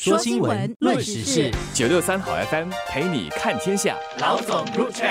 说新闻，论时事，九六三好 FM 陪你看天下。老总入场。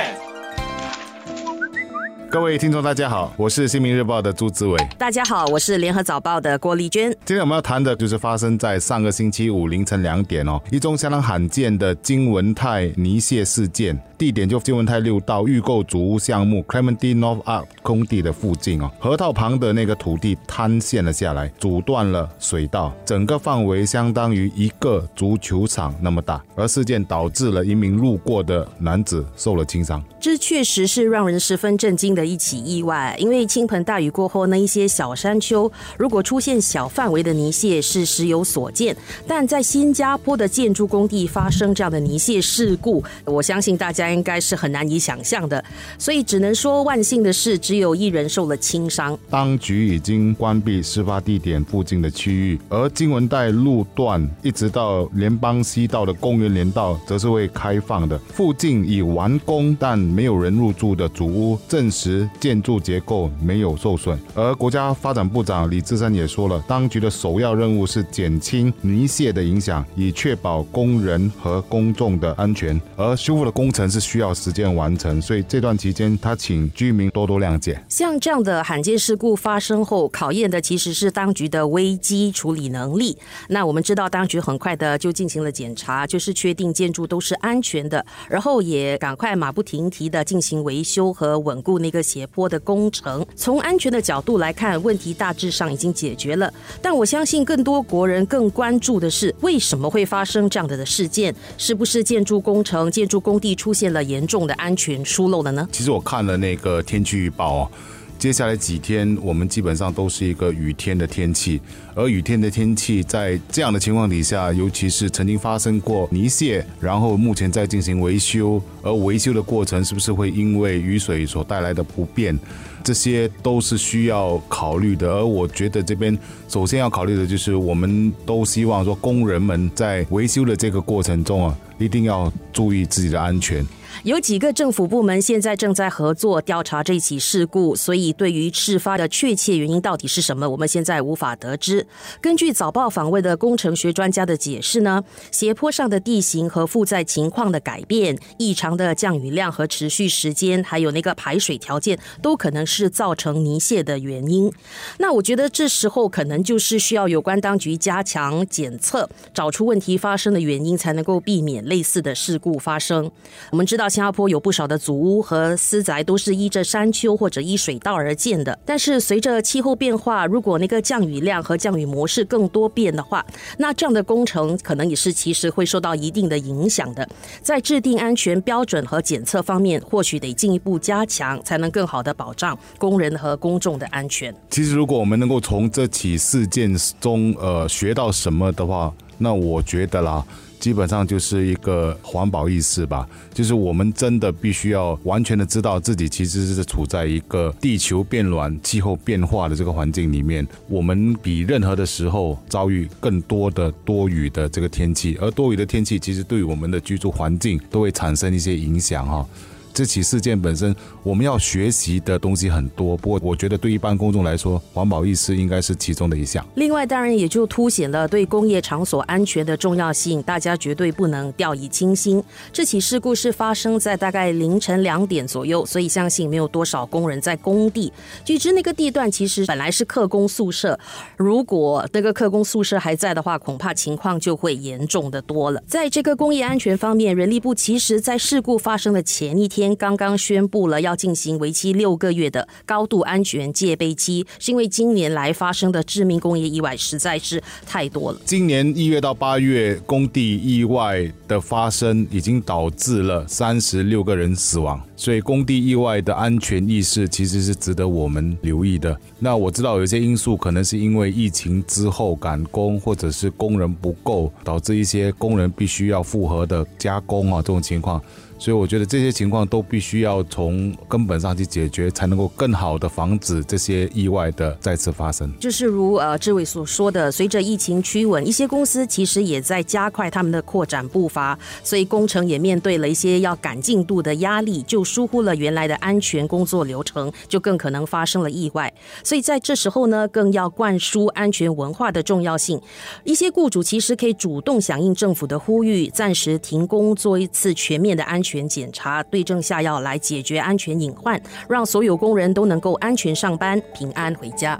各位听众，大家好，我是新民日报的朱志伟。大家好，我是联合早报的郭丽娟。今天我们要谈的就是发生在上个星期五凌晨两点哦，一宗相当罕见的金文泰泥蟹事件，地点就金文泰六道预购主屋项目 Clementi North Up 空地的附近哦，河套旁的那个土地坍陷了下来，阻断了水道，整个范围相当于一个足球场那么大，而事件导致了一名路过的男子受了轻伤。这确实是让人十分震惊的一起意外，因为倾盆大雨过后，那一些小山丘如果出现小范围的泥屑是时有所见，但在新加坡的建筑工地发生这样的泥屑事故，我相信大家应该是很难以想象的。所以只能说万幸的是，只有一人受了轻伤。当局已经关闭事发地点附近的区域，而金文带路段一直到联邦西道的公园连道则是会开放的。附近已完工但没有人入住的主屋证实建筑结构没有受损，而国家发展部长李志山也说了，当局的首要任务是减轻泥屑的影响，以确保工人和公众的安全。而修复的工程是是需要时间完成，所以这段期间他请居民多多谅解。像这样的罕见事故发生后，考验的其实是当局的危机处理能力。那我们知道，当局很快的就进行了检查，就是确定建筑都是安全的，然后也赶快马不停蹄的进行维修和稳固那个斜坡的工程。从安全的角度来看，问题大致上已经解决了。但我相信更多国人更关注的是，为什么会发生这样的的事件？是不是建筑工程、建筑工地出现了严重的安全疏漏了呢？其实我看了那个天气预报哦，接下来几天我们基本上都是一个雨天的天气，而雨天的天气在这样的情况底下，尤其是曾经发生过泥屑，然后目前在进行维修，而维修的过程是不是会因为雨水所带来的不便，这些都是需要考虑的。而我觉得这边首先要考虑的就是，我们都希望说工人们在维修的这个过程中啊，一定要注意自己的安全。有几个政府部门现在正在合作调查这起事故，所以对于事发的确切原因到底是什么，我们现在无法得知。根据早报访问的工程学专家的解释呢，斜坡上的地形和负载情况的改变、异常的降雨量和持续时间，还有那个排水条件，都可能是造成泥屑的原因。那我觉得这时候可能就是需要有关当局加强检测，找出问题发生的原因，才能够避免类似的事故发生。我们知道。新加坡有不少的祖屋和私宅都是依着山丘或者依水道而建的，但是随着气候变化，如果那个降雨量和降雨模式更多变的话，那这样的工程可能也是其实会受到一定的影响的。在制定安全标准和检测方面，或许得进一步加强，才能更好的保障工人和公众的安全。其实，如果我们能够从这起事件中呃学到什么的话，那我觉得啦。基本上就是一个环保意识吧，就是我们真的必须要完全的知道自己其实是处在一个地球变暖、气候变化的这个环境里面，我们比任何的时候遭遇更多的多雨的这个天气，而多雨的天气其实对我们的居住环境都会产生一些影响哈。这起事件本身，我们要学习的东西很多。不过，我觉得对一般公众来说，环保意识应该是其中的一项。另外，当然也就凸显了对工业场所安全的重要性，大家绝对不能掉以轻心。这起事故是发生在大概凌晨两点左右，所以相信没有多少工人在工地。据知那个地段其实本来是客工宿舍，如果那个客工宿舍还在的话，恐怕情况就会严重的多了。在这个工业安全方面，人力部其实在事故发生的前一天。刚刚宣布了要进行为期六个月的高度安全戒备期，是因为今年来发生的致命工业意外实在是太多了。今年一月到八月，工地意外的发生已经导致了三十六个人死亡，所以工地意外的安全意识其实是值得我们留意的。那我知道有些因素可能是因为疫情之后赶工，或者是工人不够，导致一些工人必须要复合的加工啊，这种情况。所以我觉得这些情况都必须要从根本上去解决，才能够更好的防止这些意外的再次发生。就是如呃志伟所说的，随着疫情趋稳，一些公司其实也在加快他们的扩展步伐，所以工程也面对了一些要赶进度的压力，就疏忽了原来的安全工作流程，就更可能发生了意外。所以在这时候呢，更要灌输安全文化的重要性。一些雇主其实可以主动响应政府的呼吁，暂时停工做一次全面的安全全检查，对症下药来解决安全隐患，让所有工人都能够安全上班、平安回家。